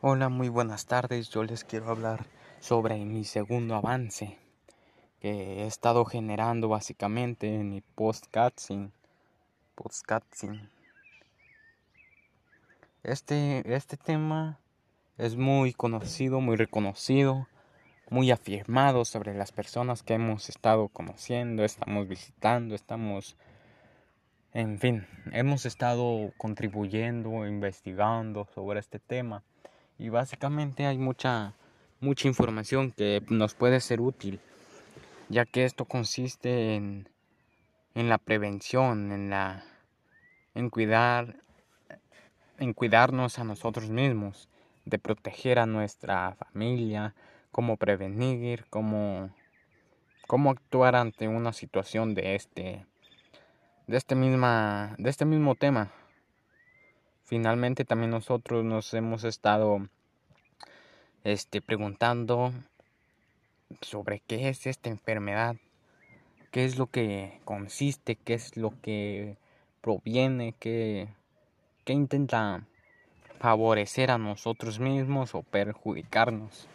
Hola, muy buenas tardes. Yo les quiero hablar sobre mi segundo avance que he estado generando básicamente en mi podcasting. podcasting. Este, este tema es muy conocido, muy reconocido, muy afirmado sobre las personas que hemos estado conociendo, estamos visitando, estamos, en fin, hemos estado contribuyendo, investigando sobre este tema y básicamente hay mucha mucha información que nos puede ser útil ya que esto consiste en, en la prevención en la en cuidar en cuidarnos a nosotros mismos de proteger a nuestra familia cómo prevenir cómo cómo actuar ante una situación de este de este misma de este mismo tema finalmente también nosotros nos hemos estado este, preguntando sobre qué es esta enfermedad, qué es lo que consiste, qué es lo que proviene, qué, qué intenta favorecer a nosotros mismos o perjudicarnos.